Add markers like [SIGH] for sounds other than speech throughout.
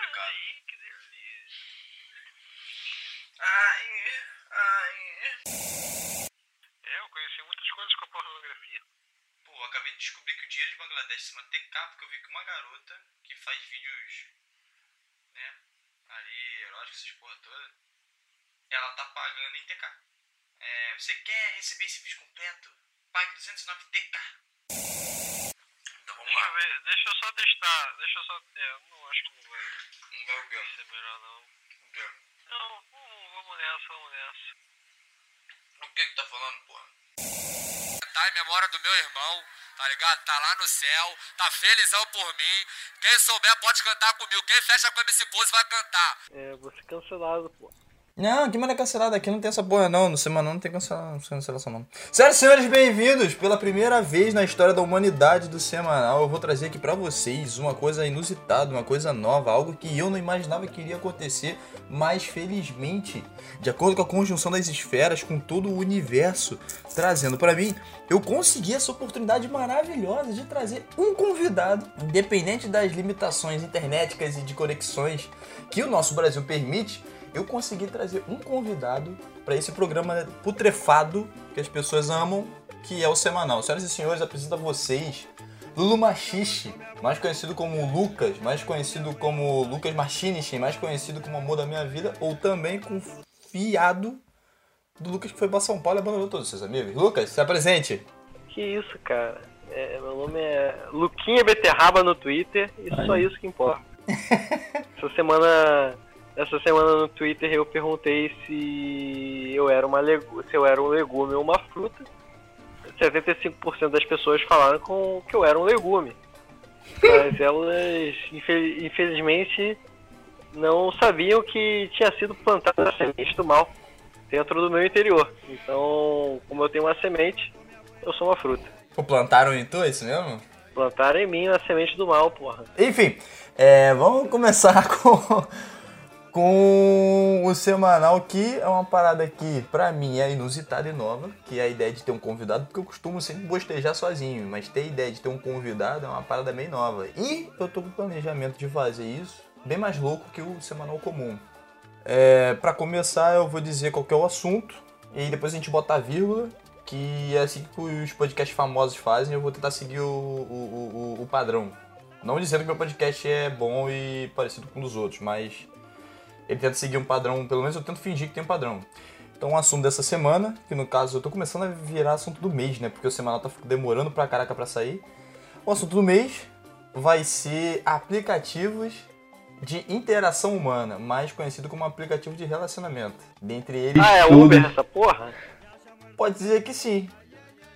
complicado. Ai, que delícia. Ai, ai. É, eu conheci muitas coisas com a pornografia. Pô, acabei de descobrir que o dinheiro de Bangladesh se chama TK porque eu vi que uma garota que faz vídeos, né, ali, eróticos, essas porra toda, ela tá pagando em TK. É, você quer receber esse vídeo completo? Pague 209 TK. Vamos Deixa eu lá. ver, deixa eu só testar. Deixa eu só. É, não acho que não vai Não vai o ser melhor não. O quê? Não, hum, vamos nessa, vamos nessa. O que que tá falando, porra? Tá em memória do meu irmão, tá ligado? Tá lá no céu, tá felizão por mim. Quem souber pode cantar comigo. Quem fecha com MC Pose vai cantar. É, vou ser cancelado, pô. Não, que mano é cancelado aqui, não tem essa porra não. No semana não tem cancela- cancelação não. Senhoras e senhores, bem-vindos! Pela primeira vez na história da humanidade do semanal, eu vou trazer aqui pra vocês uma coisa inusitada, uma coisa nova, algo que eu não imaginava que iria acontecer, mas felizmente, de acordo com a conjunção das esferas, com todo o universo trazendo pra mim, eu consegui essa oportunidade maravilhosa de trazer um convidado, independente das limitações internéticas e de conexões que o nosso Brasil permite, eu consegui trazer um convidado para esse programa putrefado que as pessoas amam, que é o semanal. Senhoras e senhores, apresento a vocês Lulu Machixe, mais conhecido como Lucas, mais conhecido como Lucas Machinichi, mais conhecido como Amor da Minha Vida, ou também com fiado do Lucas que foi para São Paulo e abandonou todos os seus amigos. Lucas, se apresente. Que isso, cara. É, meu nome é Luquinha Beterraba no Twitter e só isso que importa. [LAUGHS] essa semana. Essa semana no Twitter eu perguntei se eu era uma legu- se eu era um legume ou uma fruta. 75% das pessoas falaram com que eu era um legume. [LAUGHS] Mas elas infel- infelizmente não sabiam que tinha sido plantada a semente do mal dentro do meu interior. Então, como eu tenho uma semente, eu sou uma fruta. Pô, plantaram em tu, é isso mesmo? Plantaram em mim a semente do mal, porra. Enfim, é, vamos começar [LAUGHS] com, com o semanal, que é uma parada que, pra mim, é inusitada e nova, que é a ideia de ter um convidado, porque eu costumo sempre bostejar sozinho, mas ter a ideia de ter um convidado é uma parada bem nova. E eu tô com planejamento de fazer isso bem mais louco que o semanal comum. É, para começar, eu vou dizer qual é o assunto, e depois a gente bota a vírgula, que é assim que os podcasts famosos fazem, eu vou tentar seguir o, o, o, o padrão. Não dizendo que meu podcast é bom e parecido com um dos outros, mas ele tenta seguir um padrão, pelo menos eu tento fingir que tem um padrão. Então o assunto dessa semana, que no caso eu tô começando a virar assunto do mês, né? Porque o semanal tá demorando pra caraca pra sair. O assunto do mês vai ser aplicativos de interação humana, mais conhecido como aplicativo de relacionamento. Dentre eles, Ah, é Uber essa porra? Pode dizer que sim.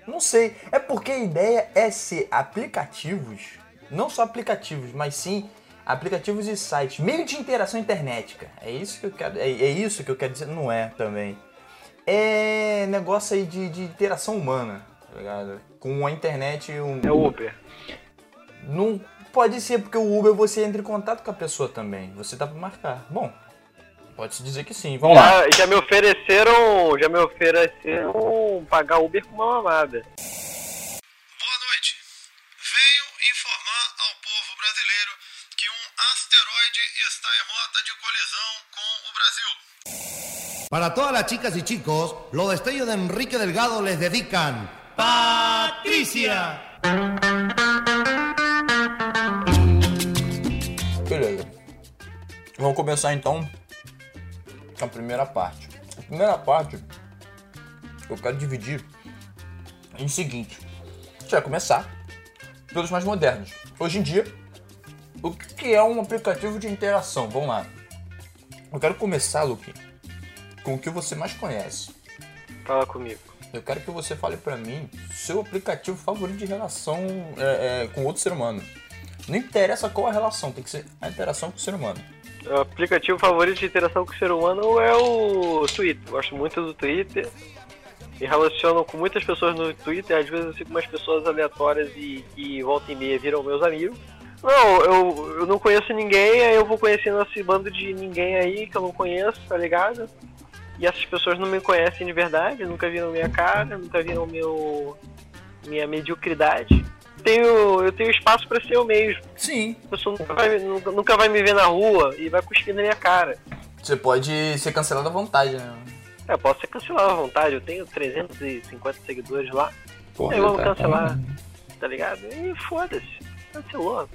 Não sei. É porque a ideia é ser aplicativos, não só aplicativos, mas sim aplicativos e sites, meio de interação internética. É isso que eu quero. É, é isso que eu quero dizer. Não é também. É negócio aí de, de interação humana, tá ligado? Com a internet. Um, É Uber. Não pode ser porque o Uber você entra em contato com a pessoa também. Você tá pra marcar. Bom, pode se dizer que sim. Vamos lá. Já, já me ofereceram. Já me ofereceram pagar Uber com uma mamada. Para todas las chicas y chicos, los destellos de Enrique Delgado les dedican. ¡Patricia! Beleza. Vamos começar então a primeira parte. A primeira parte eu quero dividir em seguinte. A gente vai começar pelos mais modernos. Hoje em dia, o que é um aplicativo de interação? Vamos lá. Eu quero começar, Luque, com o que você mais conhece. Fala comigo. Eu quero que você fale pra mim seu aplicativo favorito de relação é, é, com outro ser humano. Não interessa qual a relação, tem que ser a interação com o ser humano. O aplicativo favorito de interação com o ser humano é o Twitter. Gosto muito do Twitter. Me relaciono com muitas pessoas no Twitter. Às vezes eu sigo umas pessoas aleatórias e que volta e meia viram meus amigos. Não, eu, eu não conheço ninguém, aí eu vou conhecendo esse bando de ninguém aí que eu não conheço, tá ligado? E essas pessoas não me conhecem de verdade, nunca viram minha cara, nunca viram meu minha mediocridade. tenho, eu tenho espaço pra ser eu mesmo. Sim. A pessoa nunca vai, nunca, nunca vai me ver na rua e vai cuspir na minha cara. Você pode ser cancelado à vontade, né? É, eu posso ser cancelado à vontade, eu tenho 350 seguidores lá. Porra, Aí vamos cara. cancelar, tá ligado? E foda-se, cancelou. A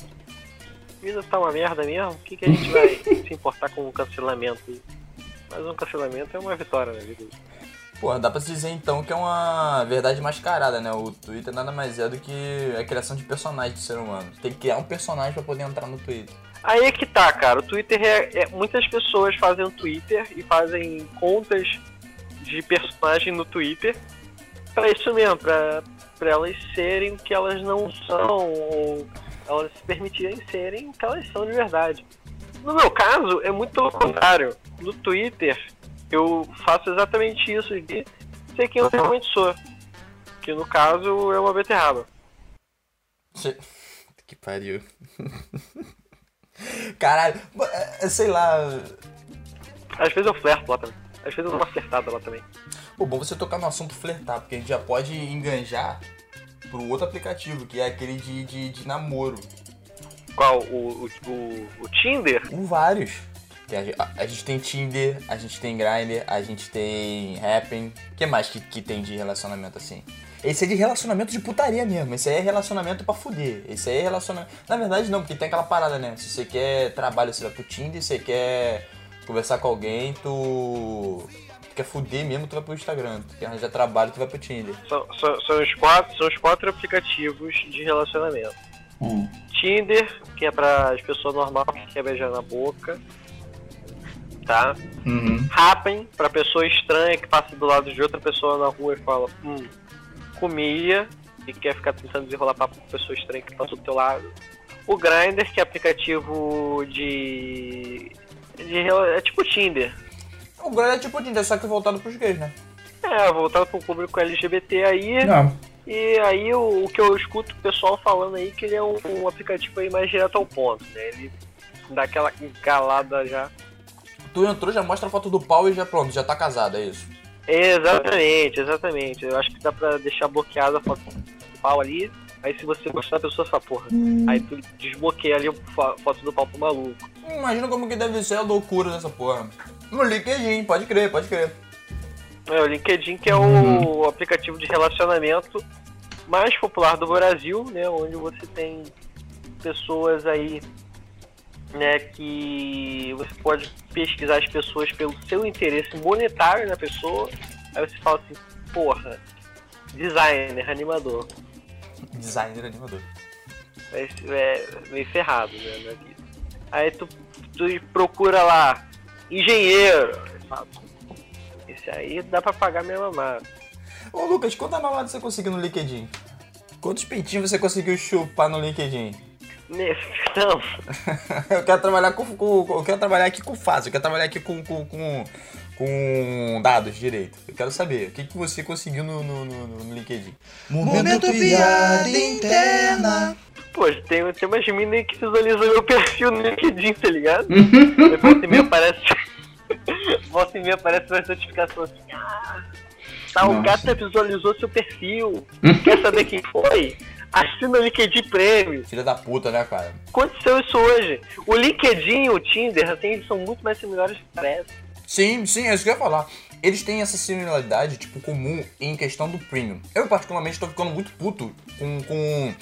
vida tá uma merda mesmo, o que, que a gente vai [LAUGHS] se importar com um cancelamento? Mas um cancelamento é uma vitória na vida. Pô, dá pra se dizer então que é uma verdade mascarada, né? O Twitter nada mais é do que a criação de personagens do ser humano. Tem que criar um personagem pra poder entrar no Twitter. Aí é que tá, cara. O Twitter é, é- Muitas pessoas fazem Twitter e fazem contas de personagem no Twitter pra isso mesmo, pra, pra elas serem o que elas não são, ou elas se permitirem serem o que elas são de verdade. No meu caso, é muito pelo contrário. No Twitter, eu faço exatamente isso de ser quem eu realmente sou. Que no caso é uma beterraba. Que pariu. [LAUGHS] Caralho, é, sei lá. Às vezes eu flerto lá também. Às vezes eu dou uma flertada lá também. Pô, bom você tocar no assunto flertar, porque a gente já pode enganjar pro outro aplicativo, que é aquele de, de, de namoro. Qual? O, o, o, o Tinder? Com vários. Tem a- a gente tem Tinder, a gente tem Grindr, a gente tem Happn. O que mais que, que tem de relacionamento assim? Esse é de relacionamento de putaria mesmo. Esse aí é relacionamento pra fuder. Esse aí é relacionamento. Na verdade, não, porque tem aquela parada, né? Se você quer trabalho, você vai pro Tinder. Se você quer conversar com alguém, tu. Tu quer fuder mesmo, tu vai pro Instagram. Tu quer arranjar trabalho, tu vai pro Tinder. São, são, são os quatro, são os quatro aplicativos de relacionamento. Tinder, que é para as pessoas normais que quer beijar na boca. Tá? Happen, pra pessoa estranha que passa do lado de outra pessoa na rua e fala, hum, comia, e quer ficar tentando desenrolar papo com pessoa estranha que passou do teu lado. O Grindr, que é aplicativo de. de é tipo Tinder. O Grindr é tipo Tinder, só que voltado pros gays, né? É, voltado pro público LGBT aí. Não. E aí o, o que eu escuto o pessoal falando aí que ele é um, um aplicativo aí mais direto ao ponto, né? Ele dá aquela engalada já. Tu entrou, já mostra a foto do pau e já pronto, já tá casado, é isso. Exatamente, exatamente. Eu acho que dá pra deixar bloqueada a foto do pau ali. Aí se você gostar da pessoa, fala, porra. Aí tu desbloqueia ali a fo- foto do pau pro maluco. Imagina como que deve ser a loucura dessa porra. No LinkedIn, pode crer, pode crer. É, o LinkedIn que é o aplicativo de relacionamento mais popular do Brasil, né? Onde você tem pessoas aí, né, que você pode pesquisar as pessoas pelo seu interesse monetário na pessoa. Aí você fala assim, porra, designer, animador. Designer animador. É, é meio ferrado, né. Aí tu, tu procura lá, engenheiro. Fala, Esse aí dá pra pagar minha mamada. Ô Lucas, quanta mamada você conseguiu no LinkedIn? Quantos peitinhos você conseguiu chupar no LinkedIn? Nesse, não, [LAUGHS] eu quero trabalhar com, com- Eu quero trabalhar aqui com fácil, eu quero trabalhar aqui com, com, com, com dados direito. Eu quero saber o que, que você conseguiu no, no, no- no LinkedIn. Momento piada interna. Pô, tem, tem umas minas aí que visualizam meu perfil no LinkedIn, tá ligado? Aí volta e meia aparece. [LAUGHS] volta e meia aparece uma notificação assim. Ah, tal gata visualizou seu perfil. [LAUGHS] Quer saber quem foi? Assina o LinkedIn Premium. Filha da puta, né, cara? Aconteceu isso hoje. O LinkedIn e o Tinder, assim, são muito mais similares que parecem. Sim, sim, é isso que eu ia falar. Eles têm essa similaridade, tipo, comum em questão do premium. Eu, particularmente, tô ficando muito puto com, com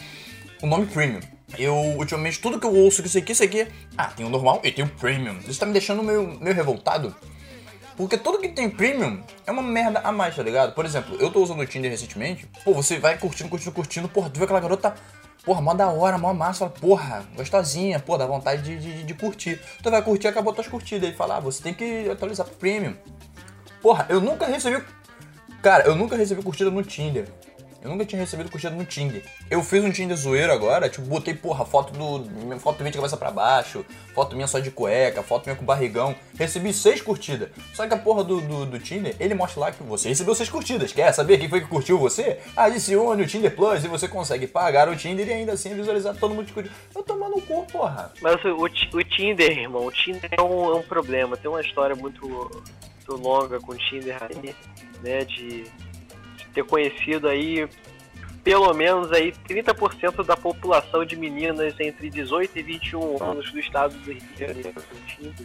o nome premium. Eu, ultimamente, tudo que eu ouço que isso aqui, isso aqui... Ah, tem o normal e tem o premium. Isso tá me deixando meio, meio revoltado. Porque tudo que tem premium é uma merda a mais, tá ligado? Por exemplo, eu tô usando o Tinder recentemente. Pô, você vai curtindo, curtindo, curtindo. Porra, tu vê aquela garota... Porra, mó da hora, mó massa. Porra, gostosinha. Pô, dá vontade de, de, de curtir. Tu vai curtir, acabou tuas curtidas. Aí fala, ah, você tem que atualizar pro premium. Porra, eu nunca recebi. Cara, eu nunca recebi curtida no Tinder. Eu nunca tinha recebido curtida no Tinder. Eu fiz um Tinder zoeiro agora, tipo, botei, porra, foto do. Foto minha de cabeça pra baixo, foto minha só de cueca, foto minha com barrigão. Recebi seis curtidas. Só que a porra do, do, do Tinder, ele mostra lá que você recebeu seis curtidas. Quer saber quem foi que curtiu você? Adicione o Tinder Plus e você consegue pagar o Tinder e ainda assim visualizar todo mundo que curtiu. Eu tomando no cu, porra. Mas o, o o Tinder, irmão, o Tinder é um, é um problema. Tem uma história muito, muito longa com o Tinder aí, né? De ter conhecido aí pelo menos aí 30% da população de meninas entre 18 e 21 anos do estado do Rio de Janeiro.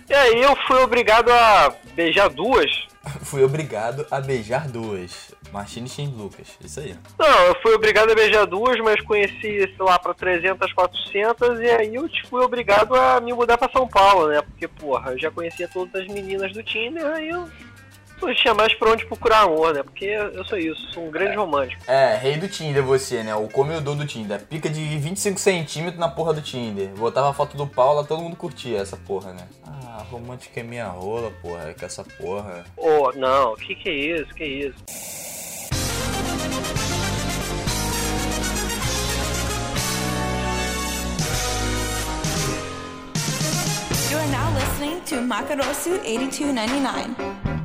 E aí eu fui obrigado a beijar duas. [LAUGHS] Fui obrigado a beijar duas. Martini e Lucas. Isso aí. Não, eu fui obrigado a beijar duas, mas conheci, sei lá, pra 300, 400, e aí eu tipo, fui obrigado a me mudar pra São Paulo, né? Porque, porra, eu já conhecia todas as meninas do Tinder, aí eu não tinha mais pra onde procurar amor, né? Porque eu sou isso, sou um grande romântico. É, rei do Tinder você, né? O comedor do Tinder. Pica de 25 centímetros na porra do Tinder. Botava a foto do Paula, todo mundo curtia essa porra, né? Ah, romântica é minha rola, porra. É que essa porra. Ô, não, que que é isso, que isso? You are now listening to Makarosu 8299.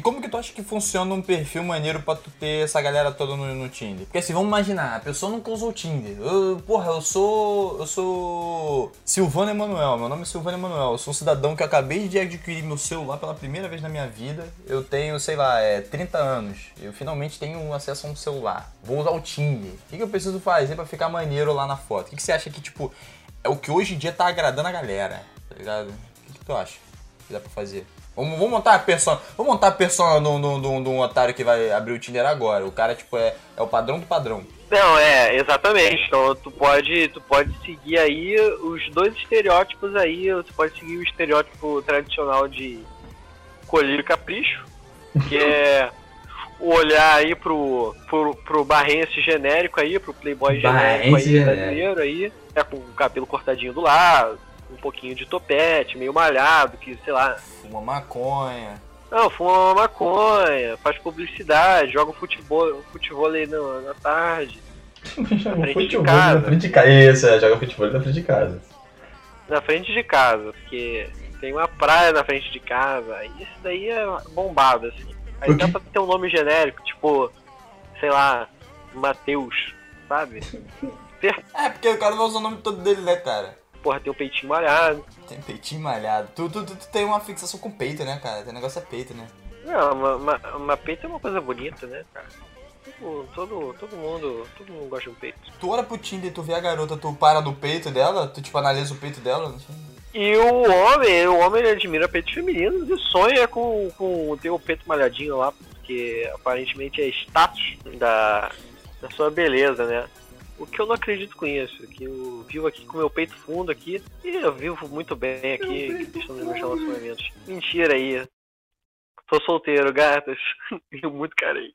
E como que tu acha que funciona um perfil maneiro pra tu ter essa galera toda no, no Tinder? Porque assim, vamos imaginar, a pessoa nunca usou o Tinder. Eu, porra, eu sou. Eu sou. Silvano Emanuel, meu nome é Silvano Emanuel. Eu sou um cidadão que acabei de adquirir meu celular pela primeira vez na minha vida. Eu tenho, sei lá, é 30 anos. Eu finalmente tenho acesso a um celular. Vou usar o Tinder. O que, que eu preciso fazer pra ficar maneiro lá na foto? O que, que você acha que, tipo, é o que hoje em dia tá agradando a galera? Tá ligado? O que, que tu acha que dá pra fazer? Vamos, vamos montar a persona. Vamos montar a persona de um otário que vai abrir o Tinder agora. O cara, tipo, é, é o padrão do padrão. Não, é, exatamente. Então tu pode, tu pode seguir aí os dois estereótipos aí. Tu pode seguir o estereótipo tradicional de colírio capricho, que é o olhar aí pro, pro, pro barrense genérico aí, pro playboy genérico aí, Barrense brasileiro aí, é com o cabelo cortadinho do lado, um pouquinho de topete, meio malhado, que, sei lá, Uma maconha. não, fuma uma maconha, faz publicidade, joga futebol, futebol aí no- na tarde, [LAUGHS] Joga frente de futebol casa. na frente de casa. Isso, é, joga futebol na frente de casa. na frente de casa, porque tem uma praia na frente de casa, e isso daí é bombado, assim. Aí dá pra ter um nome genérico, tipo, sei lá, Matheus, sabe? [LAUGHS] É, porque o cara vai usar o nome todo dele, né, cara? Porra, tem um peitinho malhado. Tem peitinho malhado. Tu, tu, tu, tu tem uma fixação com peito, né, cara? O negócio é peito, né? Não, uma, uma, uma peito é uma coisa bonita, né, cara? Todo, todo, todo mundo, todo mundo gosta de um peito. Tu olha pro Tinder e tu vê a garota, tu para no peito dela, tu tipo analisa o peito dela. E o homem, o homem ele admira peitos femininos e sonha com, com ter o peito malhadinho lá, porque aparentemente é status da, da sua beleza, né? O que eu não acredito com isso, que eu vivo aqui com meu peito fundo aqui e eu vivo muito bem aqui questão dos meus relacionamentos. Mentira aí. Tô solteiro, gatas, [LAUGHS] e muito carente.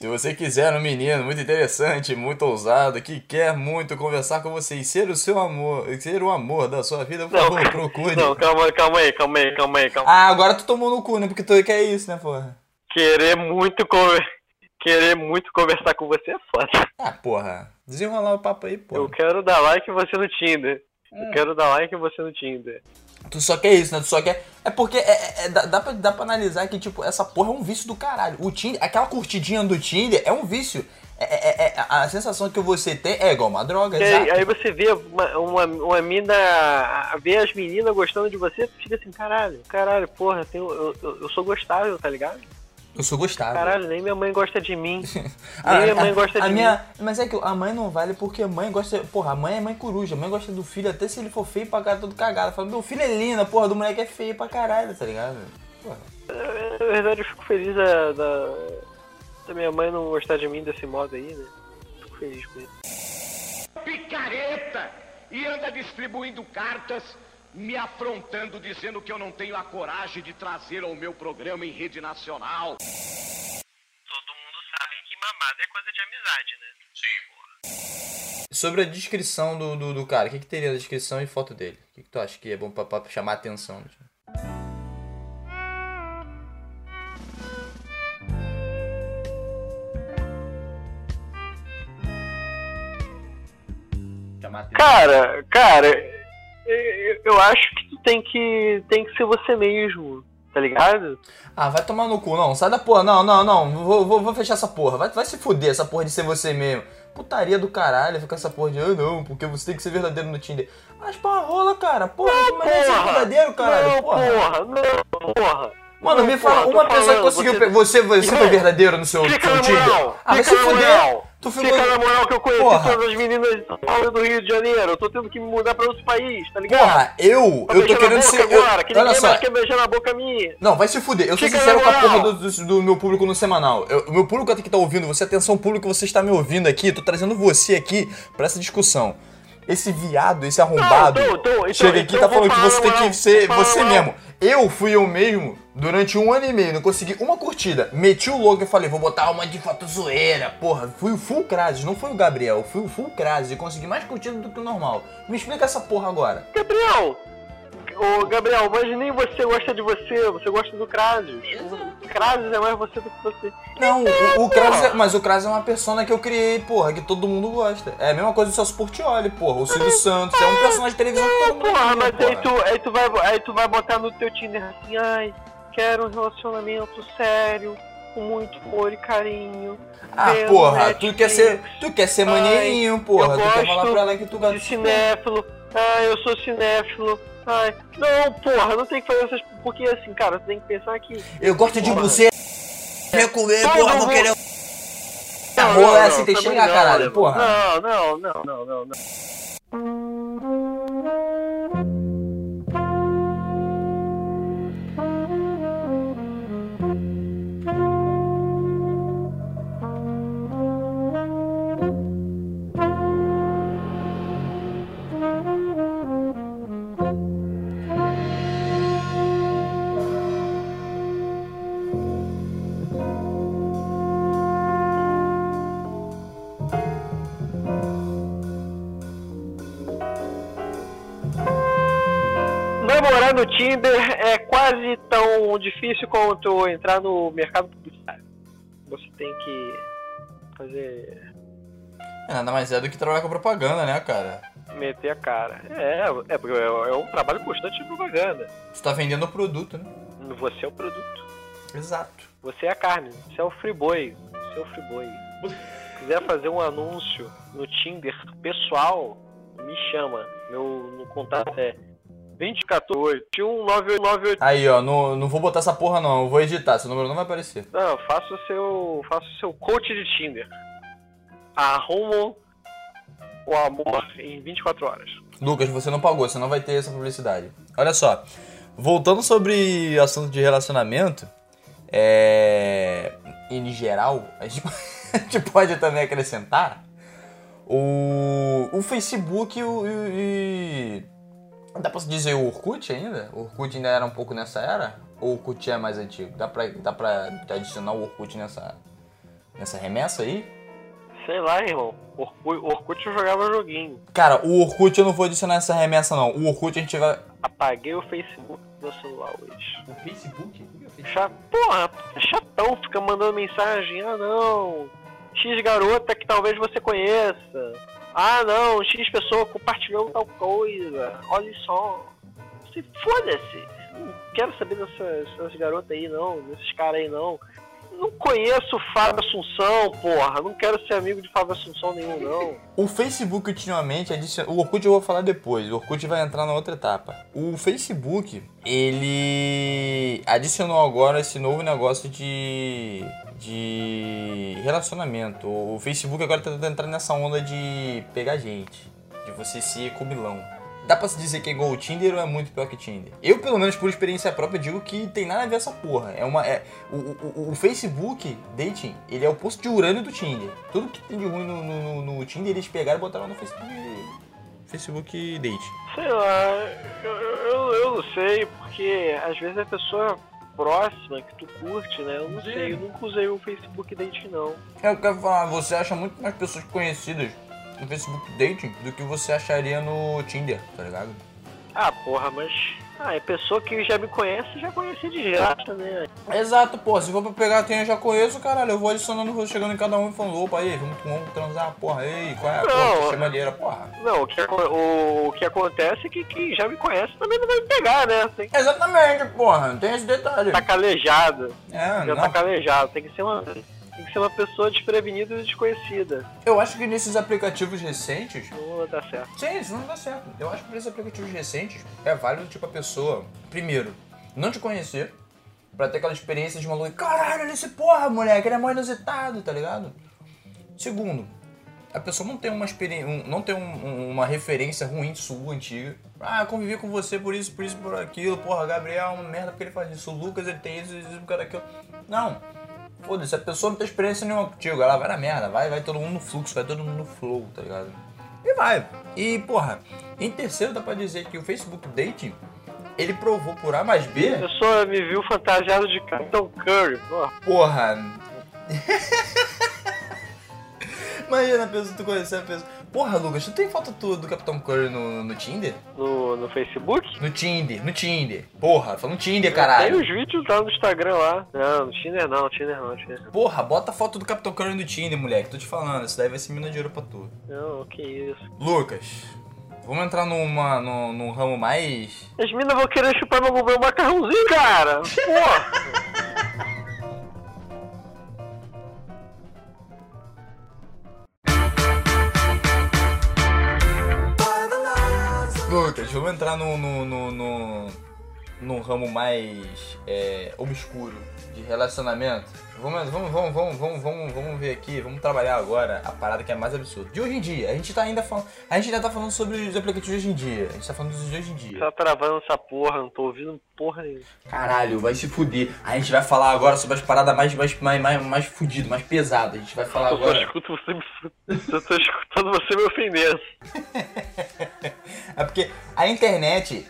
Se você quiser um menino muito interessante, muito ousado, que quer muito conversar com você e ser o seu amor, ser o amor da sua vida, por Não, favor, procure. Não, calma, calma aí, calma aí, calma aí, calma Ah, agora tu tomou no cu, né? Porque tu quer isso, né, porra? Querer muito conver... Querer muito conversar com você é foda. Ah, porra. Desenrolar o papo aí, porra. Eu quero dar like você no Tinder. Eu quero dar like você no Tinder. Tu só quer isso, né? Tu só quer. É porque é, é- é- dá, dá, pra, dá pra analisar que, tipo, essa porra é um vício do caralho. O Tinder, aquela curtidinha do Tinder é um vício. É, é- é- a sensação que você tem é igual uma droga, aí, aí você vê uma, uma, uma mina. Vê as meninas gostando de você, fica assim, caralho, caralho, porra, tem, eu, eu, eu sou gostável, tá ligado? Eu sou gostável. Caralho, nem minha mãe gosta de mim. Ah, [LAUGHS] nem minha a- mãe gosta a de minha, mim. Mas é que a mãe não vale porque a mãe gosta. Porra, a mãe é mãe coruja. A mãe gosta do filho até se ele for feio pra cara todo cagado. Fala, meu filho é lindo, a porra do moleque é feio pra caralho, tá ligado? Porra. Na verdade, eu fico feliz da, da, da minha mãe não gostar de mim desse modo aí, né? Fico feliz com isso. picareta e anda distribuindo cartas me afrontando, dizendo que eu não tenho a coragem de trazer ao meu programa em rede nacional. Todo mundo sabe que mamada é coisa de amizade, né? Sim. Sobre a descrição do, do, do cara, o que, que teria na descrição e foto dele? O que, que tu acha que é bom pra, pra chamar a atenção? Chamar a atenção. Cara, cara, eu, acho que tu tem que, tem que ser você mesmo, tá ligado? Ah, vai tomar no cu, não. Sai da porra. Não, não, não. Vou, vou, vou fechar essa porra. Vai, vai se fuder essa porra de ser você mesmo. Putaria do caralho, fica essa porra de, ah, não, porque você tem que ser verdadeiro no Tinder. Mas pra rola, cara. Porra, que maneiro ser verdadeiro, caralho. Não, porra. porra, não, porra. Mano, me fala, uma pessoa que conseguiu. você- Você, foi verdadeiro no seu, no seu Tinder? Ah, vai se fuder. Tu ficou. Fica na moral que eu conheci Porra. todas as meninas do Rio de Janeiro. Eu tô tendo que me mudar pra outro país, tá ligado? Porra, eu. Tá Eu tô querendo ser. eu- agora, que olha só. quer beijar na boca minha. Não, vai se fuder. Eu sou Fica sincero com a porra do, do- do meu público no semanal. Eu- o meu público até que tá ouvindo, você, atenção, público, você está me ouvindo aqui, tô trazendo você aqui pra essa discussão. Esse viado, esse arrombado, Não, então- então- chega então- aqui e então tá falando que você tem que ser você mesmo. Eu fui eu mesmo durante um ano e meio, não consegui uma curtida. Meti o louco e falei, vou botar uma de foto zoeira. Porra, fui o full Crases, não foi o Gabriel, fui o full Crases e consegui mais curtida do que o normal. Me explica essa porra agora. Gabriel! Ô, Gabriel, mas nem você gosta de você, você gosta do Krasis. O Krasis é mais você do que você. Não, o, o é, mas o Kraz é uma persona que eu criei, porra, que todo mundo gosta. É a mesma coisa do Celso Portioli, porra. O Silvio Santos é um personagem de televisão que todo mundo Porra, mas porra. aí tu, aí, tu vai, aí tu vai botar no teu Tinder assim, ai, quero um relacionamento sério, com muito amor e carinho. Ah, porra, tu Netflix. quer ser, tu quer ser Ai, maneirinho, porra. eu Tu quer falar pra ela que tu gosta de cinéfilo. Ai, eu sou cinéfilo. Ai, não, porra, não tem que fazer essas. Porque assim, cara, tu tem que pensar que. Eu gosto de Porra. você. Quer comer, Todo porra, vou mundo- querer. Não, não, é não, assim, tem que não, caralho, porra. Não, não, não, não, não, não. Namorar no Tinder é quase tão difícil quanto entrar no mercado publicitário. Você tem que fazer. É, nada mais é do que trabalhar com propaganda, né, cara? meter a cara. É, é porque é, é um trabalho constante de propaganda. Você tá vendendo o produto, né? Você é o produto. Exato. Você é a carne. Você é o friboi. Você é o friboi. Se quiser fazer um anúncio no Tinder pessoal, me chama. Meu no contato é 214 19898. Aí, ó, não, não vou botar essa porra não, eu vou editar, seu número não vai aparecer. Não, faça o seu. Faça o seu coach de Tinder. Arruma o amor em 24 horas. Lucas, você não pagou, você não vai ter essa publicidade. Olha só, voltando sobre assunto de relacionamento, é... em geral, a gente, [LAUGHS] a gente pode também acrescentar o, o Facebook e, o- e- Dá pra se dizer o Orkut ainda? O Orkut ainda era um pouco nessa era? Ou o Orkut é mais antigo? Dá pra, dá pra adicionar o Orkut nessa, nessa remessa aí? Sei lá, irmão. Orkut, Orkut eu jogava joguinho. Cara, o Orkut eu não vou adicionar essa remessa não. O Orkut a gente vai... Apaguei o Facebook do meu celular hoje. O Facebook? Cha- Porra, chatão, fica mandando mensagem. Ah não, X garota que talvez você conheça. Ah não, X pessoa compartilhou tal coisa. Olha só. Se foda-se. Não quero saber dessas, dessas garotas aí não, desses caras aí não. Não conheço o Fábio Assunção, porra. Não quero ser amigo de Fábio Assunção nenhum, não. O Facebook ultimamente adiciona. O Orkut eu vou falar depois. O Orkut vai entrar na outra etapa. O Facebook, ele adicionou agora esse novo negócio de. De relacionamento. O Facebook agora tá tentando entrar nessa onda de pegar gente. De você ser comilão. Dá pra se dizer que é igual o Tinder ou é muito pior que o Tinder? Eu, pelo menos por experiência própria, digo que tem nada a ver essa porra. É uma. É, o, o, o Facebook Dating, ele é o posto de urânio do Tinder. Tudo que tem de ruim no, no, no- Tinder, eles pegaram e botaram no Facebook. Facebook Date. Sei lá, eu, eu, eu não sei, porque às vezes a pessoa próxima que tu curte, né? Eu não sei, eu nunca usei o Facebook Date não. Eu quero falar, você acha muito mais pessoas conhecidas no Facebook Dating do que você acharia no Tinder, tá ligado? Ah, porra, mas. Ah, é pessoa que já me conhece, já conheci de graça, né? Exato, pô. Se for pra pegar quem eu já conheço, caralho, eu vou adicionando, vou chegando em cada um e falando, opa, aí, vamos, vamos transar, porra, ei, qual é? Não, Porra, que maneira, porra. Não, o que, o, o que acontece é que quem já me conhece também não vai me pegar, né? Tem Exatamente, porra, tem esse detalhe. tá calejado. É, Já não. tá calejado. Tem que ser uma. Tem que ser uma pessoa desprevenida e desconhecida. Eu acho que nesses aplicativos recentes, Não dar certo. Sim, isso não dá certo. Eu acho que para esses aplicativos recentes é válido, tipo, a pessoa, primeiro, não te conhecer, Pra ter aquela experiência de maluco. Caralho, olha esse porra, moleque, ele é mó inusitado, tá ligado? Segundo, a pessoa não tem uma experiência, não tem um- um- uma referência ruim sua, antiga. Ah, convivi com você por isso, por isso, por aquilo. Porra, Gabriel é uma merda porque ele faz isso. O Lucas, ele tem isso, isso, isso, por causa daquilo. Não. Foda-se, a pessoa não tem experiência nenhuma contigo. Ela vai na merda, vai, vai todo mundo no fluxo, vai todo mundo no flow, tá ligado? E vai. E, porra, em terceiro dá pra dizer que o Facebook Dating, ele provou por A mais B. A pessoa me viu fantasiado de Capitão Curry, porra. Porra. [LAUGHS] Imagina a pessoa, tu conhecer a pessoa. Porra, Lucas, tu tem foto tua do Capitão Curry no, no Tinder? No, no Facebook? No Tinder, no Tinder. Porra, falando Tinder, Tem caralho. os vídeos lá no Instagram lá. Não, no Tinder não, Tinder não, Tinder não. Porra, bota a foto do Capitão Curry no Tinder, moleque. Tô te falando, isso daí vai ser mina de dinheiro pra tu. Não, que isso. Lucas, vamos entrar numa, num, num ramo mais. As minas vão querer chupar meu, meu macarrãozinho, cara. Porra. [LAUGHS] entrar no, no, no, no, num ramo mais é, obscuro de relacionamento. Vamos, vamos, vamos, vamos, vamos, vamos, vamos ver aqui, vamos trabalhar agora a parada que é mais absurda. De hoje em dia, a gente tá ainda falando. A gente ainda tá falando sobre os aplicativos de hoje em dia. A gente tá falando dos de hoje em dia. Tá travando essa porra, não tô ouvindo porra nenhuma. Caralho, vai se fuder. A gente vai falar agora sobre as paradas mais, mais, mais, mais, mais fudidas, mais pesadas. A gente vai falar Eu agora. escuto você me. Eu tô escutando você me ofendendo. [LAUGHS] É porque a internet,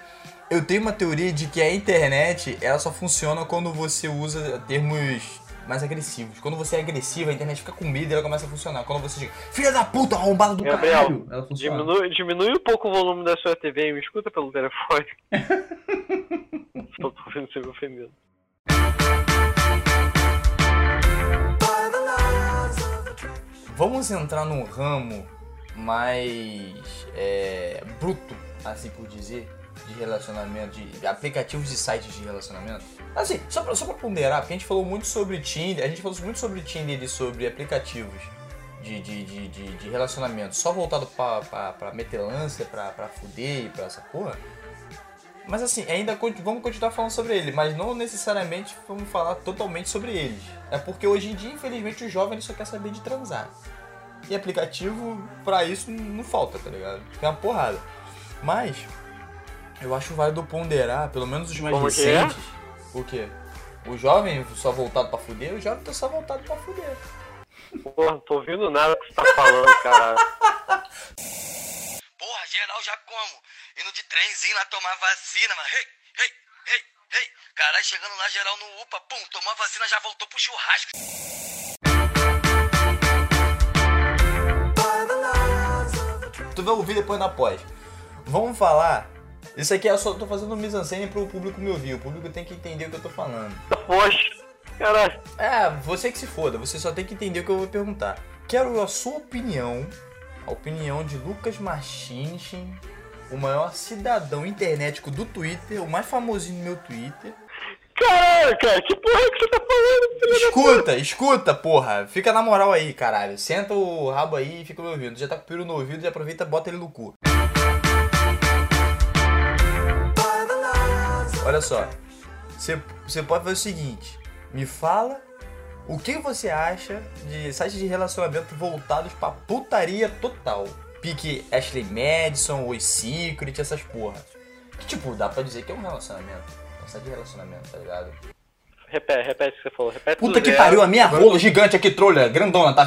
eu tenho uma teoria de que a internet ela só funciona quando você usa termos mais agressivos. Quando você é agressivo, a internet fica com medo e ela começa a funcionar. Quando você diz, filha da puta, arrombada do Gabriel, caralho, ela funciona. diminui, diminui um pouco o volume da sua TV e me escuta pelo telefone. Só [LAUGHS] tô ouvindo me ofendendo. Vamos entrar num ramo mais é, bruto, assim por dizer, de relacionamento, de aplicativos de sites de relacionamento. Assim, só pra, só pra ponderar, porque a gente falou muito sobre Tinder, a gente falou muito sobre Tinder e sobre aplicativos de, de, de, de, de relacionamento, só voltado pra, pra, pra metelância, pra, pra fuder e pra essa porra. Mas assim, ainda vamos continuar falando sobre ele, mas não necessariamente vamos falar totalmente sobre eles. É porque hoje em dia, infelizmente, o jovem só quer saber de transar. E aplicativo, pra isso, não falta, tá ligado? É uma porrada. Mas, eu acho válido ponderar, pelo menos os mais Como que é? recentes. O quê? O jovem só voltado pra fuder, o jovem tá só voltado pra fuder. Porra, não tô ouvindo nada que você tá falando, caralho. [LAUGHS] Porra, geral já como? Indo de trenzinho lá tomar vacina, mano. Hey, hey, hey, hey. Caralho, chegando lá geral no UPA, pum, tomou a vacina, já voltou pro churrasco. Tu vai ouvir depois na pós. Vamos falar. Isso aqui é só. tô fazendo um mise-en-scène pro público me ouvir. O público tem que entender o que eu tô falando. Poxa, caralho. É, você que se foda, você só tem que entender o que eu vou perguntar. Quero a sua opinião, a opinião de Lucas Machinchin, o maior cidadão internético do Twitter, o mais famosinho no meu Twitter. Caralho, cara, que porra que você tá falando, filho Escuta, escuta, porra. Fica na moral aí, caralho. Senta o rabo aí e fica me ouvindo. Já tá com o peru no ouvido, já aproveita e bota ele no cu. Olha só. Você você pode fazer o seguinte. Me fala o que você acha de sites de relacionamento voltados pra putaria total. Pique Ashley Madison, Oi Secret, essas porra. Que tipo, dá pra dizer que é um relacionamento. É um site de relacionamento, tá ligado? Repete, repete o que você falou. Repete Puta do que zero. pariu, a minha rola gigante aqui, trolha, grandona, tá?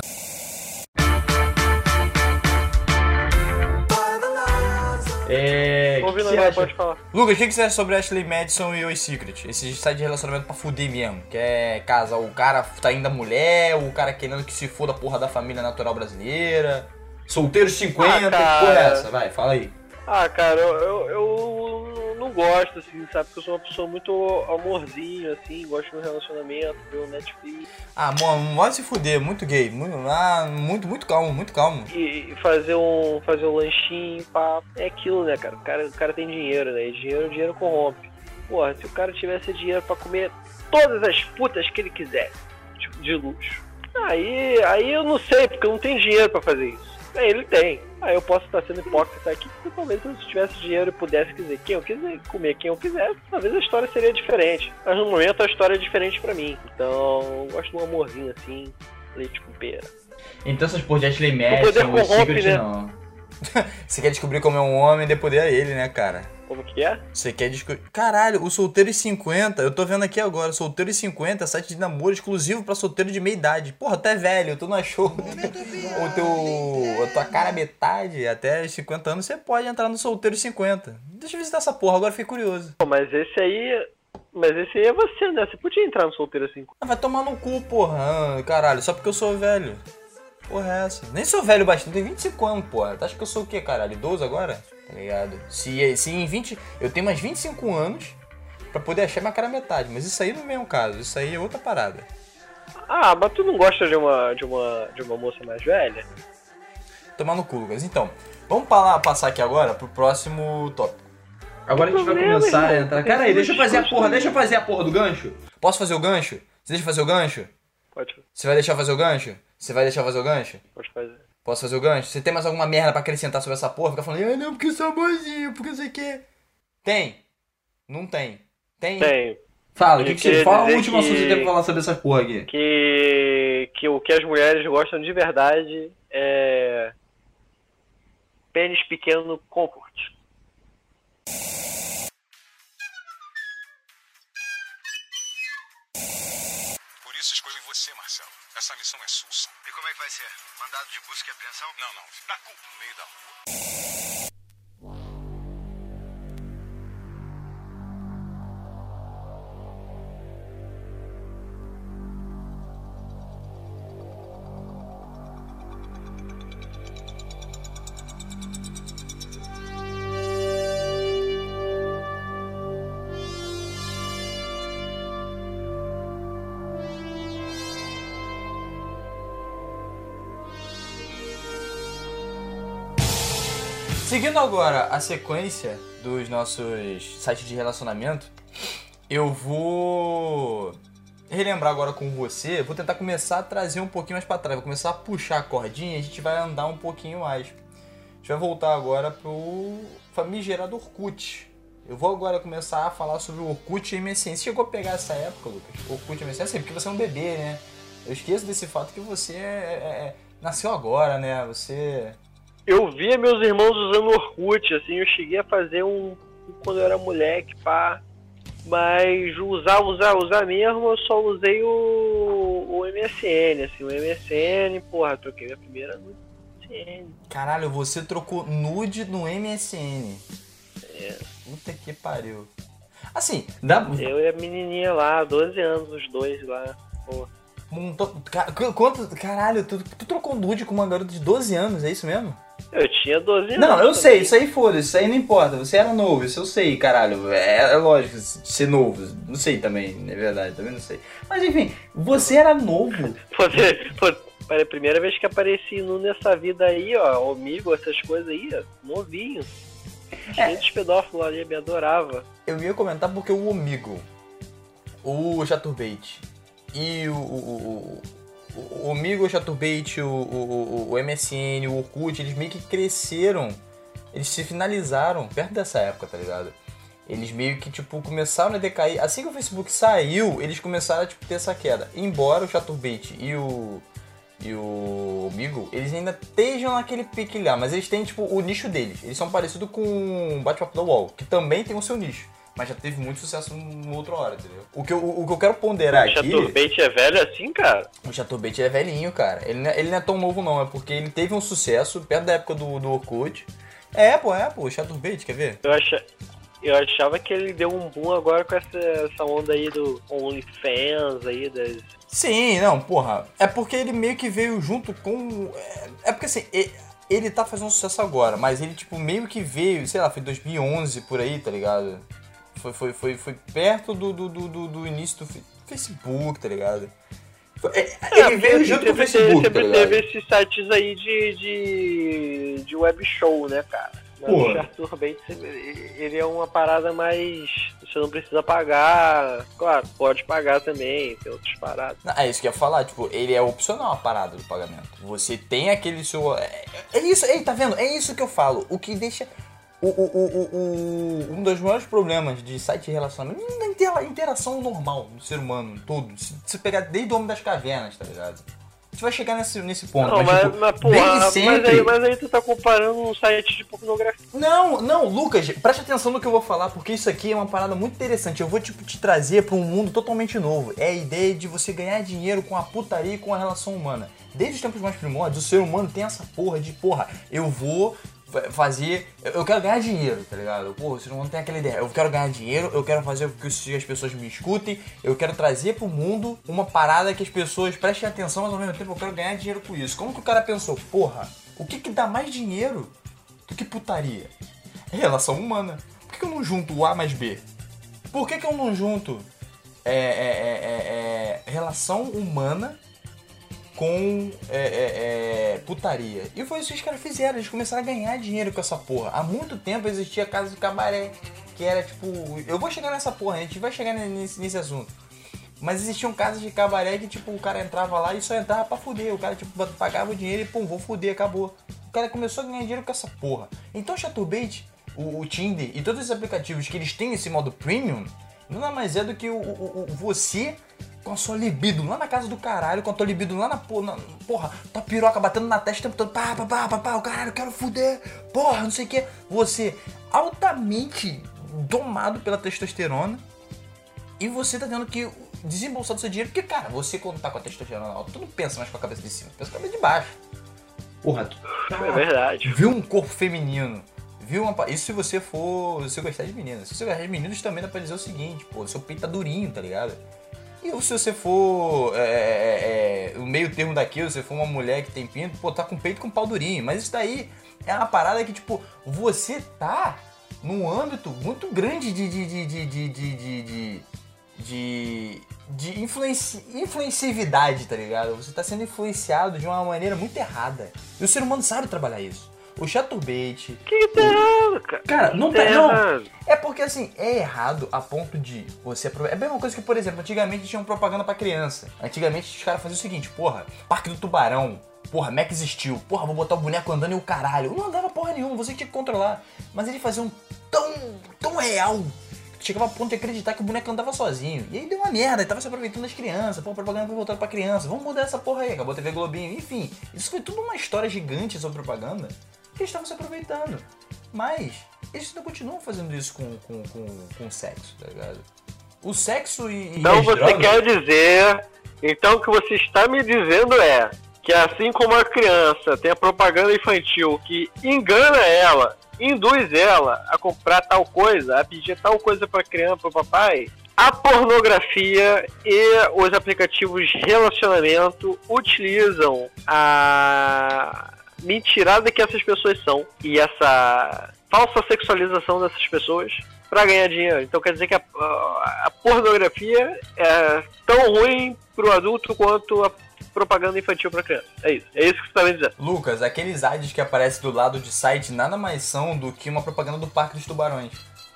É. Você nada, acha? pode falar. Lucas, o que que você acha sobre Ashley Madison e Oi Secret? Esse site de relacionamento pra fuder mesmo. Que é casa, o cara tá indo a mulher, o cara querendo que se foda a porra da família natural brasileira. Solteiros 50, Ah, que porra é essa? Vai, fala aí. Ah, cara, eu, eu, eu não gosto, assim, sabe? Porque eu sou uma pessoa muito amorzinho, assim, gosto de um relacionamento, ver o Netflix Ah, mano, vai se fuder, muito gay. Muito, ah, muito, muito calmo, muito calmo. e, e fazer um fazer um lanchinho, pá. É aquilo, né, cara? O cara, o cara tem dinheiro, né? E dinheiro, dinheiro corrompe. Porra, se o cara tivesse dinheiro pra comer todas as putas que ele quiser, tipo, de luxo. Aí, aí eu não sei, porque eu não tenho dinheiro pra fazer isso. É, ele tem. Aí eu posso estar sendo hipócrita aqui, porque talvez se eu tivesse dinheiro e pudesse dizer quem eu quiser, comer quem eu quisesse, talvez a história seria diferente. Mas no momento a história é diferente pra mim. Então, eu gosto de um amorzinho assim, leite com pera. Então essas porra de Ashley poder Madison, o corrompe, Secret né? não. [LAUGHS] Você quer descobrir como é um homem e dê poder a ele, né, cara? Como que é? Você quer descobrir. Caralho, o Solteiro e 50, eu tô vendo aqui agora, Solteiro e 50, site de namoro exclusivo pra solteiro de meia idade. Porra, tu é velho, tu não achou [LAUGHS] o teu. a tua cara metade, até os 50 anos, você pode entrar no Solteiro e 50. Deixa eu visitar essa porra, agora fiquei curioso. Pô, mas esse aí. Mas esse aí é você, né? Você podia entrar no solteiro assim. Ah, vai tomar no cu, porra. Caralho, só porque eu sou velho. Porra, é essa? Nem sou velho bastante, tenho 25 anos, porra. Tu acha que eu sou o quê, caralho? 12 agora? Tá ligado? Se, se em 20. Eu tenho mais 25 anos pra poder achar minha cara metade. Mas isso aí não é mesmo caso, isso aí é outra parada. Ah, mas tu não gosta de uma, de uma, de uma moça mais velha? Tomar no cu, Lucas. Então, vamos passar aqui agora pro próximo tópico. Agora a gente vai começar a entrar. Cara aí, deixa eu fazer a porra, deixa eu fazer a porra do gancho. Posso fazer o gancho? Você deixa eu fazer o gancho? Pode, Você vai deixar eu fazer o gancho? Você vai deixar eu fazer o gancho? pode fazer. Posso fazer o gancho? Você tem mais alguma merda pra acrescentar sobre essa porra? Fica falando, ah, não, porque eu sou bonzinho, porque sei o quê. Tem. Não tem. Tem. Tenho. Fala, o que, que você. Fala o último assunto que que- tem pra falar sobre essas porra aqui. Que, que o que as mulheres gostam de verdade é. Pênis pequeno comfort. Por isso escolhi você, Marcelo. Essa missão é sua. Que vai ser? Mandado de busca e apreensão? Não, não. Da culpa no meio da rua. Seguindo agora a sequência dos nossos sites de relacionamento, eu vou relembrar agora com você, vou tentar começar a trazer um pouquinho mais pra trás, vou começar a puxar a cordinha e a gente vai andar um pouquinho mais. A gente vai voltar agora pro famigerado Orkut. Eu vou agora começar a falar sobre o Orkut e MSN. Você chegou a pegar essa época, Lucas? Orkut e MSN? Assim, porque você é um bebê, né? Eu esqueço desse fato que você é- é- é- nasceu agora, né? Você Eu via meus irmãos usando Orkut, assim, eu cheguei a fazer um quando eu era moleque, pá. Mas usar, usar, usar mesmo, eu só usei o, o MSN, assim, o MSN, porra, troquei minha primeira no MSN. Caralho, você trocou nude no MSN. É. Puta que pariu. Assim, dá. Eu e a menininha lá, 12 anos, os dois lá, porra. Montou, quanto. Caralho, tu, tu trocou nude com uma garota de 12 anos, é isso mesmo? Eu tinha 12 anos. Não, eu sei, também. isso aí foda, isso aí não importa. Você era novo, isso eu sei, caralho. É, é lógico, ser novo. Não sei também, é verdade, também não sei. Mas enfim, você era novo. Você, pô, era a primeira vez que apareci nu nessa vida aí, ó, amigo, essas coisas aí, ó, novinho. Cheio de pedófilo ali, me adorava. Eu ia comentar porque o Omigo, o Chaturbate e o. o, o, o, o Omigo, o Chaturbate, o, o, o, MSN, o Orkut, eles meio que cresceram. Eles se finalizaram perto dessa época, tá ligado? Eles meio que, tipo, começaram a decair. Assim que o Facebook saiu, eles começaram a, tipo, ter essa queda. Embora o Chaturbate e o. E o Omigo, eles ainda estejam naquele pique lá, mas eles têm, tipo, o nicho deles. Eles são parecidos com o Bate-Papo da UOL, que também tem o seu nicho. Mas já teve muito sucesso no outra hora, entendeu? O que eu, o, o que eu quero ponderar O aqui. Chaturbate é velho assim, cara? O Chaturbate é velhinho, cara. Ele não é, ele não é tão novo, não. É porque ele teve um sucesso perto da época do, do Orkut. É, pô, é, pô. O Chaturbate, quer ver? Eu, acha, eu achava que ele deu um boom agora com essa, essa onda aí do OnlyFans aí, das... Sim, não, porra. É porque ele meio que veio junto com. É, é porque assim, e- ele tá fazendo sucesso agora, mas ele, tipo, meio que veio, sei lá, foi 2011 por aí, tá ligado? Foi, foi, foi, foi perto do, do, do, do- início do Facebook, tá ligado? É, Ele veio junto com o sempre Facebook, tá sempre ligado? teve esses sites aí de, de, de web show, né, cara? Mas Pô. o Arthur Bates, ele ele é uma parada mais, você não precisa pagar. Claro, pode pagar também, tem outras paradas. Não, É isso que eu ia falar, tipo, ele é opcional a parada do pagamento. Você tem aquele seu. É, é isso, ei, tá vendo? É isso que eu falo. O que deixa. O, o, o, um dos maiores problemas de site de relacionamento, na intera- interação normal do ser humano todo, se se pegar desde o Homem das Cavernas, tá ligado? Você vai chegar nesse, nesse ponto. Não, mas, tipo, mas, porra, desde mas, sempre- aí, mas aí tu tá comparando um site de pornografia. Não, não, Lucas, preste atenção no que eu vou falar, porque isso aqui é uma parada muito interessante. Eu vou tipo, te trazer pra um mundo totalmente novo. É a ideia de você ganhar dinheiro com a putaria e com a relação humana. Desde os tempos mais primórdios, o ser humano tem essa porra de, porra, eu vou fazer. Eu quero ganhar dinheiro, tá ligado? Pô, o ser humano tem aquela ideia. Eu quero ganhar dinheiro, eu quero fazer com que as pessoas me escutem, eu quero trazer pro mundo uma parada que as pessoas prestem atenção, mas ao mesmo tempo eu quero ganhar dinheiro com isso. Como que o cara pensou, porra, o que que dá mais dinheiro do que putaria? É relação humana. Por que, que eu não junto o A mais B? Por que, que eu não junto é, é, é, é, é, relação humana com é, é, é, putaria? E foi isso que os caras fizeram. Eles começaram a ganhar dinheiro com essa porra. Há muito tempo existia casa de cabaré. Que era tipo. Eu vou chegar nessa porra, a gente vai chegar nesse, nesse assunto. Mas existiam casas de cabaré que, tipo, o cara entrava lá e só entrava pra fuder. O cara, tipo, pagava o dinheiro e, pum, vou fuder, acabou. O cara começou a ganhar dinheiro com essa porra. Então, o Chaturbate, o, o Tinder e todos esses aplicativos que eles têm esse modo premium, nada mais é do que o, o- o- você com a sua libido lá na casa do caralho, com a tua libido lá na, po- na porra, tua piroca batendo na testa o tempo todo, pá, pá, pá, pá, pá, o caralho, quero fuder, porra, não sei o que. Você altamente domado pela testosterona e você tá tendo que desembolsar do seu dinheiro, porque, cara, você quando tá com a testosterona alta, tu não pensa mais com a cabeça de cima, pensa com a cabeça de baixo. Porra, tu... É verdade. Viu um corpo feminino, viu uma. Isso se você for. Se você gostar de meninas. Se você gostar de meninos, também dá pra dizer o seguinte, pô, seu peito tá durinho, tá ligado? E se você for. É, é, é, o meio termo daquilo, se você for uma mulher que tem pinto, pô, tá com peito com pau durinho. Mas isso daí é uma parada que, tipo, você tá num âmbito muito grande de. de. de. de. de. de. de, de, de, influenci, influencividade, tá ligado? Você tá sendo influenciado de uma maneira muito errada. E o ser humano sabe trabalhar isso. O chaturbate. Que tá errado, cara. Cara, não tá. Tá Não. É porque assim, é errado a ponto de você aproveitar. É a mesma coisa que, por exemplo, antigamente tinha propaganda pra criança. Antigamente os caras faziam o seguinte, porra, Parque do Tubarão, porra, Max Steel, porra, vou botar o boneco andando e o caralho. Não andava porra nenhuma, você tinha que controlar. Mas eles faziam tão, tão real. que Chegava a ponto de acreditar que o boneco andava sozinho. E aí deu uma merda, e tava se aproveitando das crianças. Pô, propaganda foi voltada pra criança. Vamos mudar essa porra aí. Acabou a TV Globinho. Enfim, isso foi tudo uma história gigante sobre propaganda que estavam se aproveitando. Mas eles ainda continuam fazendo isso com, com, com, com sexo, tá ligado? O sexo e. e Então você drogas- quer dizer. Então o que você está me dizendo é que assim como a criança tem a propaganda infantil que engana ela, induz ela a comprar tal coisa, a pedir tal coisa para criança, para papai, a pornografia e os aplicativos de relacionamento utilizam a mentirada que essas pessoas são e essa falsa sexualização dessas pessoas para ganhar dinheiro. Então quer dizer que a, a- pornografia é tão ruim pro adulto quanto a propaganda infantil para criança. É isso. É isso que você tá me dizendo. Lucas, aqueles ads que aparecem do lado de site nada mais são do que uma propaganda do Parque dos Tubarões.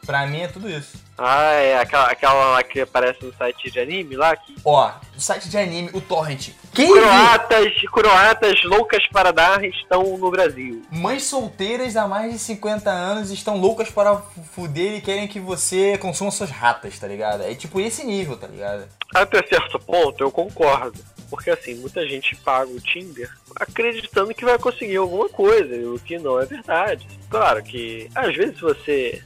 Pra mim é tudo isso. Ah, é aquela, aquela lá que aparece no site de anime lá que Ó, o site de anime, o Torrent. Quem viu? croatas, croatas loucas para dar estão no Brasil. Mães solteiras há mais de 50 anos estão loucas para fu- fuder e querem que você consuma suas ratas, tá ligado? É tipo esse nível, tá ligado? Até certo ponto, eu concordo. Porque assim, muita gente paga o Tinder acreditando que vai conseguir alguma coisa, o que não é verdade. Claro que às vezes você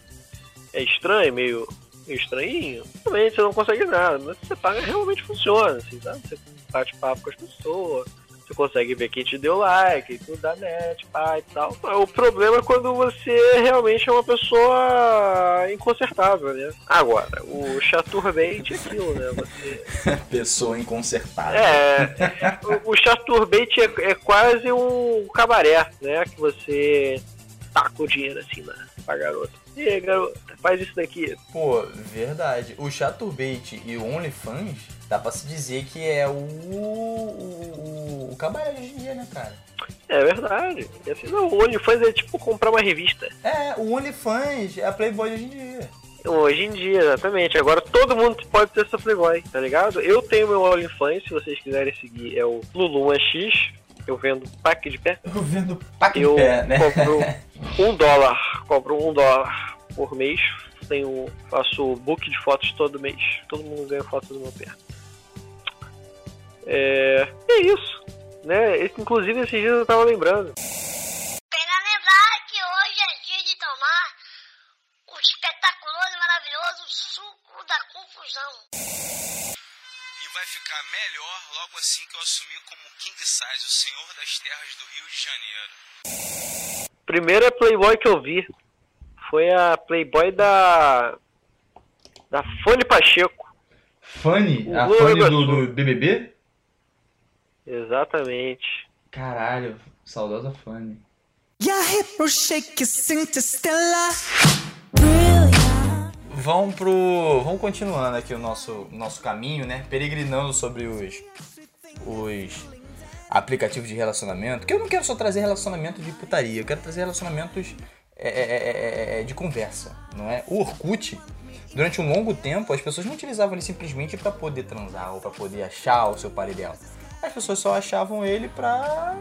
é estranho, meio, estranhinho, realmente você não consegue nada, mas você paga realmente funciona, assim, sabe? Você bate papo com as pessoas, você consegue ver quem te deu like, tudo da net, pá e tal. O problema é quando você realmente é uma pessoa inconsertável, né? Agora, o chaturbate é aquilo, né? Você [LAUGHS] Pessoa inconsertável. é, o, o chaturbate é, é quase um cabaré, né? Que você taca o dinheiro assim na, pra garota. Faz isso daqui. Pô, verdade. O Chaturbate e o OnlyFans, dá pra se dizer que é o, o, o cabaré de hoje em dia, né, cara? É verdade. E assim, não, o OnlyFans é tipo comprar uma revista. É, o OnlyFans é a Playboy de hoje em dia. Hoje em dia, exatamente. Agora todo mundo pode ser seu Playboy, tá ligado? Eu tenho meu OnlyFans, se vocês quiserem seguir, é o Lulu1x. Eu vendo pack de pé. Eu vendo pack Eu de pé, né? compro [LAUGHS] um dólar. Compro um dólar por mês. Tenho, faço book de fotos todo mês. Todo mundo ganha foto do meu pé. É, é isso. Né? Inclusive esses dias eu tava lembrando. Pena lembrar que hoje é dia de tomar o espetaculoso e maravilhoso suco da confusão. E vai ficar melhor logo assim que eu assumir como King Size, o senhor das terras do Rio de Janeiro. Primeira Playboy que eu vi foi a Playboy da. Da Fone Pacheco. Fanny? A Oi, Fanny do, do BBB? Exatamente. Caralho, saudosa Fanny. Vamos pro. Vamos continuando aqui o nosso, nosso caminho, né? Peregrinando sobre os. os aplicativos de relacionamento. Que eu não quero só trazer relacionamento de putaria, eu quero trazer relacionamentos é, é, é, é, de conversa, não é? O Orkut, durante um longo tempo, as pessoas não utilizavam ele simplesmente para poder transar ou para poder achar o seu par ideal. As pessoas só achavam ele pra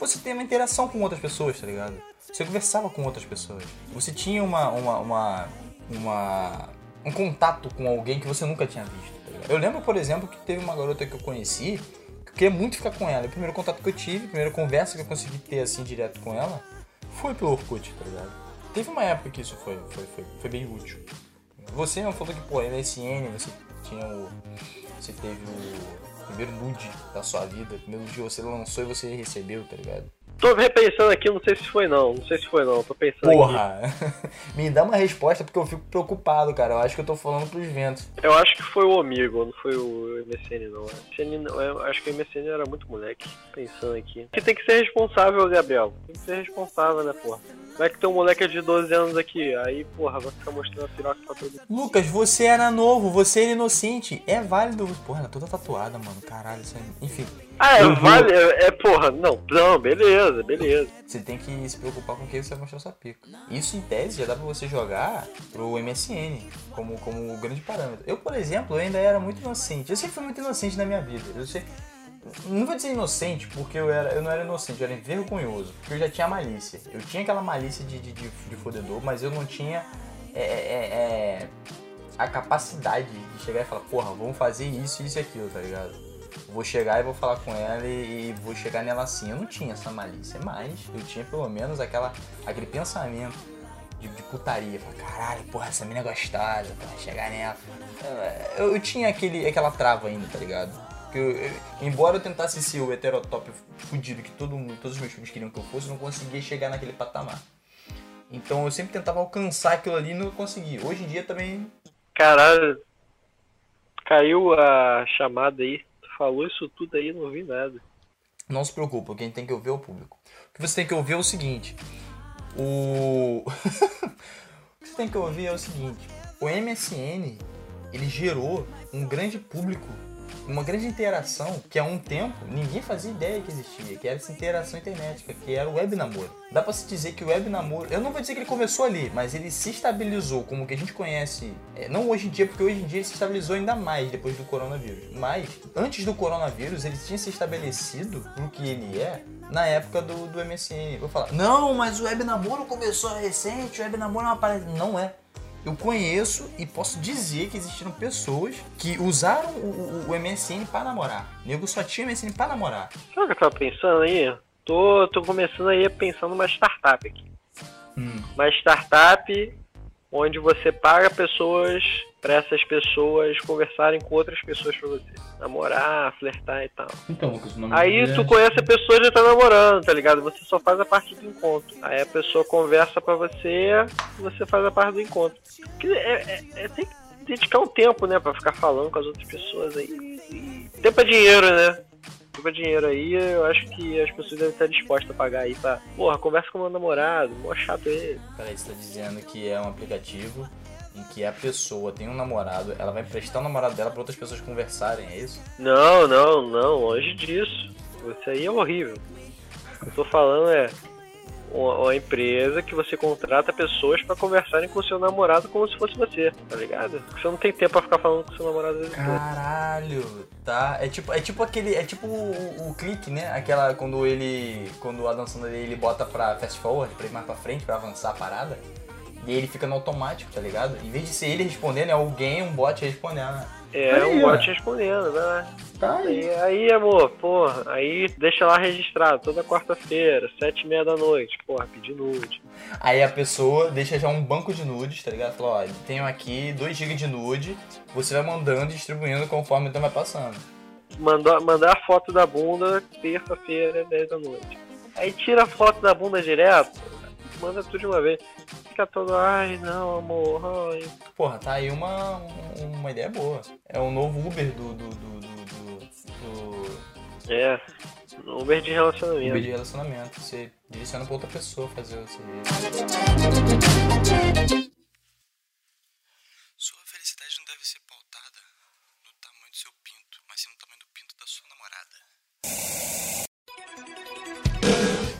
você ter uma interação com outras pessoas, tá ligado? Você conversava com outras pessoas. Você tinha uma, uma, uma, uma- um contato com alguém que você nunca tinha visto, tá? Eu lembro, por exemplo, que teve uma garota que eu conheci eu queria muito ficar com ela. O primeiro contato que eu tive, a primeira conversa que eu consegui ter assim direto com ela foi pelo Orkut, tá ligado? Teve uma época que isso foi, foi, foi, foi bem útil. Você não falou que, pô, MSN, você tinha o. Você teve o primeiro nude da sua vida, o primeiro nude que você lançou e você recebeu, tá ligado? Tô repensando aqui, não sei se foi não. Não sei se foi não. Tô pensando. Porra! [LAUGHS] Me dá uma resposta porque eu fico preocupado, cara. Eu acho que eu tô falando pros ventos. Eu acho que foi o Amigo, não foi o MSN não. MSN não, acho que o MSN era muito moleque. Pensando aqui. Que tem que ser responsável, Gabriel. Tem que ser responsável, né, porra? Não é que tem um moleque de 12 anos aqui, aí, porra, vai ficar mostrando a piroca pra todo mundo. Lucas, você era novo, você era inocente. É válido. Porra, ela é toda tatuada, mano. Caralho, isso é... Enfim. Ah, é, vale, é, é, porra, não, não, beleza, beleza. Você tem que se preocupar com quem você vai mostrar sua pica. Isso, em tese, já dá pra você jogar pro MSN como, como grande parâmetro. Eu, por exemplo, eu ainda era muito inocente. Eu sempre fui muito inocente na minha vida. Eu sei... Não vou dizer inocente, porque eu, era, eu não era inocente, eu era envergonhoso. Porque eu já tinha malícia. Eu tinha aquela malícia de, de, de, de fodedor, mas eu não tinha é, é, é, a capacidade de chegar e falar, porra, vamos fazer isso, isso e aquilo, tá ligado? Vou chegar e vou falar com ela e, e vou chegar nela assim. Eu não tinha essa malícia, mas eu tinha pelo menos aquela, aquele pensamento de, de putaria. Falar, caralho, porra, essa mina é gostosa, porra, chegar nela. Eu, eu tinha aquele, aquela trava ainda, tá ligado? Que eu- eu- embora eu tentasse ser o heterotop fudido que todo mundo, todos os meus filhos queriam que eu fosse, eu não conseguia chegar naquele patamar. Então eu sempre tentava alcançar aquilo ali e não conseguia. Hoje em dia também. Caralho, caiu a chamada aí. Falou isso tudo aí, não vi nada. Não se preocupa, quem tem que ouvir é o público. O que você tem que ouvir é o seguinte. O. [LAUGHS] o que você tem que ouvir é o seguinte. O MSN, ele gerou um grande público, uma grande interação que há um tempo ninguém fazia ideia que existia, que era essa interação internética, que era o web namoro. Dá pra se dizer que o web namoro, eu não vou dizer que ele começou ali, mas ele se estabilizou como que a gente conhece, é, não hoje em dia, porque hoje em dia ele se estabilizou ainda mais depois do coronavírus. Mas antes do coronavírus, ele tinha se estabelecido pro que ele é na época do, do MSN. Vou falar, não, mas o web namoro começou recente, o web namoro é uma parada. Não é. Eu conheço e posso dizer que existiram pessoas que usaram o, o- o MSN pra namorar. Nego só tinha MSN pra namorar. Sabe o que eu tava pensando aí? Tô, tô começando aí a pensar numa startup aqui. Hum. Uma startup onde você paga pessoas pra essas pessoas conversarem com outras pessoas pra você. Namorar, flertar e tal. Então, Lucas, o nome Aí tu é- conhece a pessoa e já tá namorando, tá ligado? Você só faz a parte do encontro. Aí a pessoa conversa pra você e você faz a parte do encontro. É, é- é- tem que dedicar um tempo, né, pra ficar falando com as outras pessoas aí. Tempo é dinheiro, né? É dinheiro aí, eu acho que as pessoas devem estar dispostas a pagar aí pra. Porra, conversa com meu namorado, mó chato ele. Peraí, você tá dizendo que é um aplicativo em que a pessoa tem um namorado, ela vai prestar o namorado dela pra outras pessoas conversarem, é isso? Não, não, não, longe disso. Isso aí é horrível. O que eu tô falando é. Uma empresa que você contrata pessoas pra conversarem com o seu namorado como se fosse você, tá ligado? Porque você não tem tempo pra ficar falando com o seu namorado. Caralho, tá? É tipo, é tipo aquele, é tipo o, o clique, né? Aquela quando ele, quando a dançando dele ele bota pra fast forward, pra ir mais pra frente, pra avançar a parada. E ele fica no automático, tá ligado? Em vez de ser ele respondendo, é alguém, um bot respondendo. É, Aí, um bot respondendo, lá. Tá aí. Aí, amor, porra, aí deixa lá registrado, toda quarta-feira, sete e meia da noite, porra, pedir nude. Aí a pessoa deixa já um banco de nudes, tá ligado? Fala, ó, tenho aqui 2 GB de nude, você vai mandando e distribuindo conforme o tempo vai passando. Mandar, mandar a foto da bunda terça-feira, 10 da noite. Aí tira a foto da bunda direto, manda tudo de uma vez. Fica todo, ai não, amor, ai. Porra, tá aí uma, um- uma ideia boa. É o novo Uber do. do. do. do. do, do É, Uber de relacionamento. Uber de relacionamento. Você direciona pra outra pessoa fazer o serviço.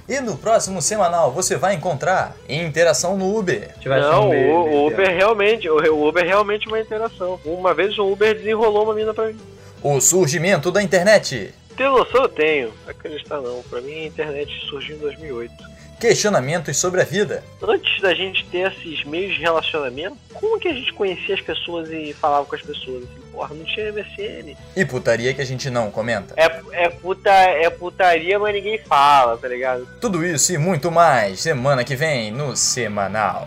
E no próximo semanal você vai encontrar interação no Uber. Não, o, o Uber realmente, o o Uber realmente é uma interação. Uma vez o Uber desenrolou uma mina pra mim. O surgimento da internet. Ter noção eu tenho, acreditar não. Pra mim a internet surgiu em 2008. Questionamentos sobre a vida. Antes da gente ter esses meios de relacionamento, como que a gente conhecia as pessoas e falava com as pessoas? Assim, porra, não tinha MSN. E putaria que a gente não comenta. É, é, puta, é putaria, mas ninguém fala, tá ligado? Tudo isso e muito mais semana que vem no Semanal.